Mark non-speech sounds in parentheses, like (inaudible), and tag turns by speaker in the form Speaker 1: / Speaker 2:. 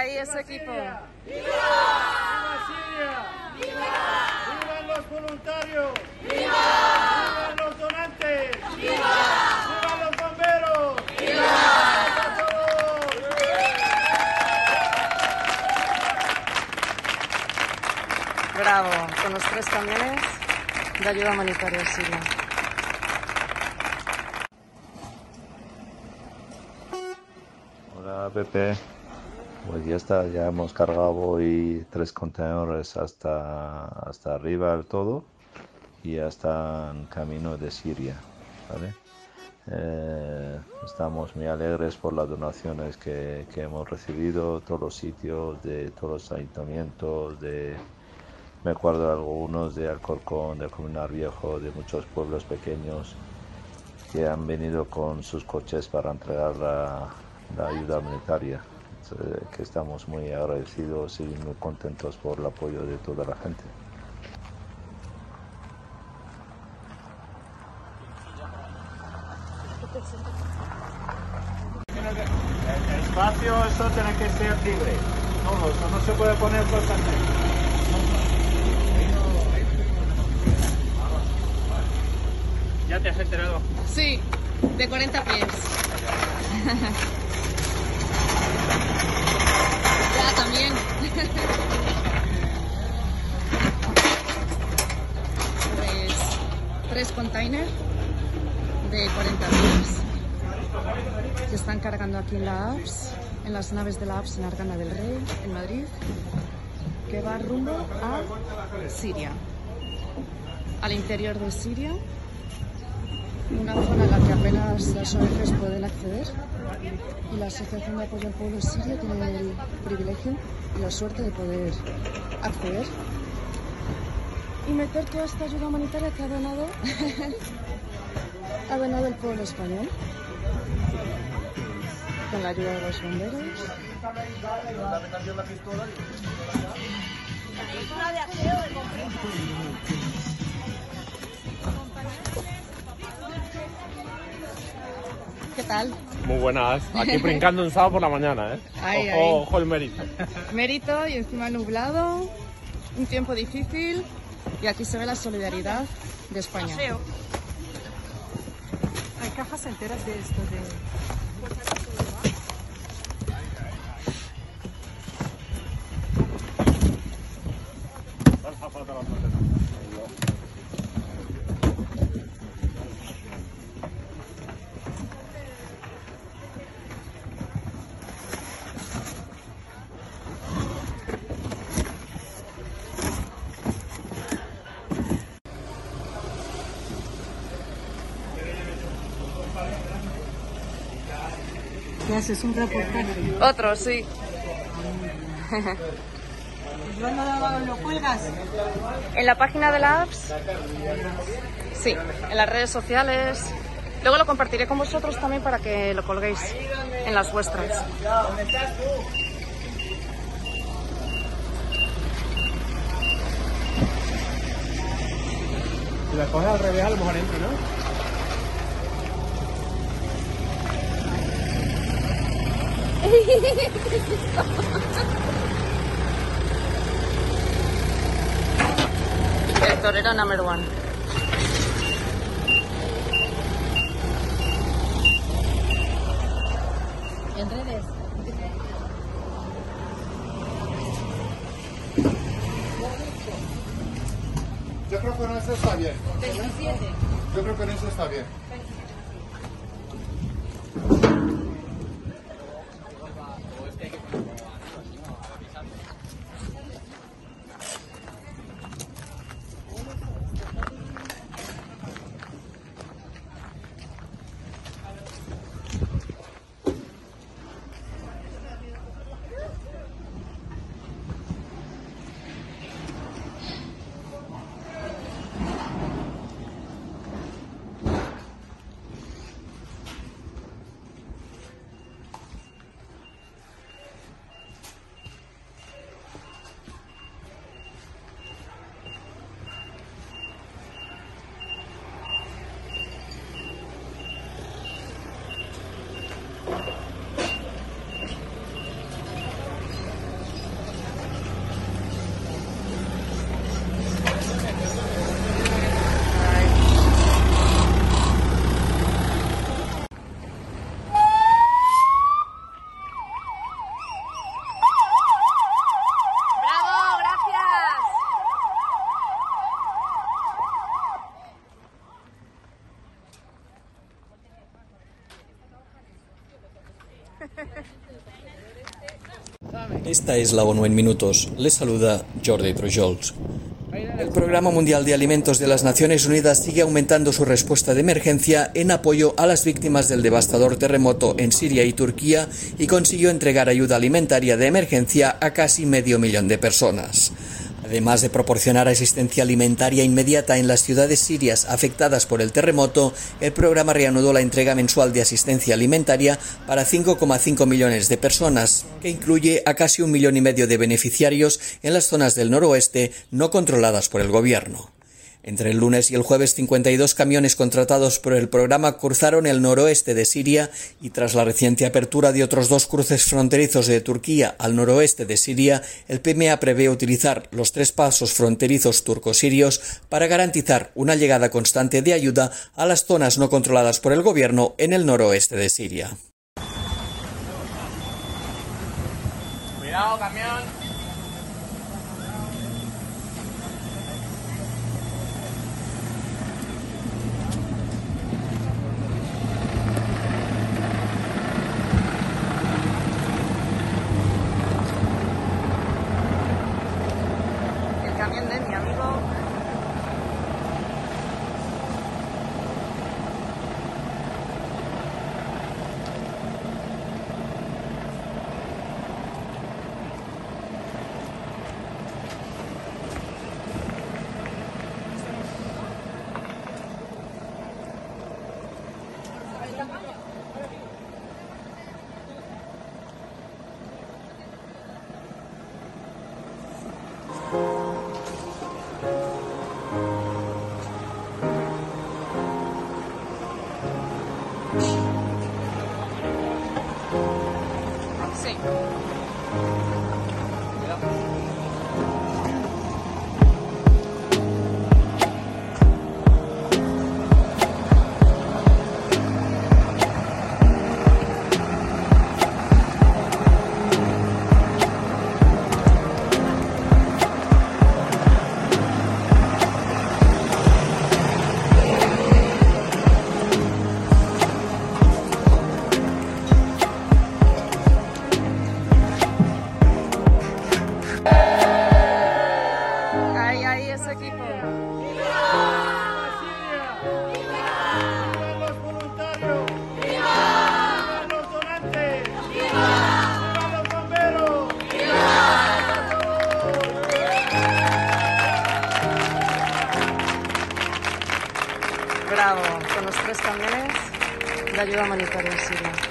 Speaker 1: ahí ese equipo.
Speaker 2: ¡Viva Siria! ¡Vivan los voluntarios! ¡Vivan los donantes! ¡Vivan los bomberos! ¡Viva todos!
Speaker 1: Bravo, con los tres camiones de ayuda humanitaria a Siria.
Speaker 3: Hola Pepe, pues ya está, ya hemos cargado hoy tres contenedores hasta, hasta arriba del todo y ya está en camino de Siria. Eh, estamos muy alegres por las donaciones que, que hemos recibido, todos los sitios, de todos los ayuntamientos, de, me acuerdo de algunos de Alcorcón, de Comunar Viejo, de muchos pueblos pequeños que han venido con sus coches para entregar la, la ayuda humanitaria. Eh, que estamos muy agradecidos y muy contentos por el apoyo de toda la gente.
Speaker 2: El espacio, eso tiene que ser libre. Todo, eso no se puede poner cosas en ¿Ya te has enterado?
Speaker 1: Sí, de 40 pies. (laughs) pues tres containers de 40 pies que están cargando aquí en la APS, en las naves de la APS en Argana del Rey, en Madrid, que va rumbo a Siria, al interior de Siria una zona en la que apenas las ONGs pueden acceder. Y la Asociación de Apoyo al Pueblo Sirio tiene el privilegio y la suerte de poder acceder y meter toda esta ayuda humanitaria que ha donado, (laughs) ha donado el pueblo español. Con la ayuda de los bomberos. ¿Qué tal?
Speaker 4: Muy buenas. Aquí brincando un sábado por la mañana, ¿eh? (laughs)
Speaker 1: Ay,
Speaker 4: ojo,
Speaker 1: ay.
Speaker 4: ojo el mérito.
Speaker 1: Mérito y encima nublado, un tiempo difícil y aquí se ve la solidaridad de España.
Speaker 5: Hay cajas enteras de esto, de... ¿Qué haces? ¿Un reportaje?
Speaker 1: Otro, sí.
Speaker 5: ¿Lo, lo cuelgas?
Speaker 1: En la página de la apps, sí, en las redes sociales. Luego lo compartiré con vosotros también para que lo colguéis en las vuestras.
Speaker 4: Si la coges al revés, a lo mejor entra, ¿no?
Speaker 1: El torero number one.
Speaker 5: En redes.
Speaker 6: Yo creo que con eso está bien.
Speaker 5: 27.
Speaker 6: Yo creo que con eso está bien.
Speaker 7: Esta es la ONU en minutos. Les saluda Jordi Trujols. El Programa Mundial de Alimentos de las Naciones Unidas sigue aumentando su respuesta de emergencia en apoyo a las víctimas del devastador terremoto en Siria y Turquía y consiguió entregar ayuda alimentaria de emergencia a casi medio millón de personas. Además de proporcionar asistencia alimentaria inmediata en las ciudades sirias afectadas por el terremoto, el programa reanudó la entrega mensual de asistencia alimentaria para 5,5 millones de personas, que incluye a casi un millón y medio de beneficiarios en las zonas del noroeste no controladas por el gobierno. Entre el lunes y el jueves, 52 camiones contratados por el programa cruzaron el noroeste de Siria y tras la reciente apertura de otros dos cruces fronterizos de Turquía al noroeste de Siria, el PMA prevé utilizar los tres pasos fronterizos turco-sirios para garantizar una llegada constante de ayuda a las zonas no controladas por el gobierno en el noroeste de Siria.
Speaker 4: Cuidado, camión.
Speaker 1: Sí. Con los tres camiones de ayuda humanitaria en Siria.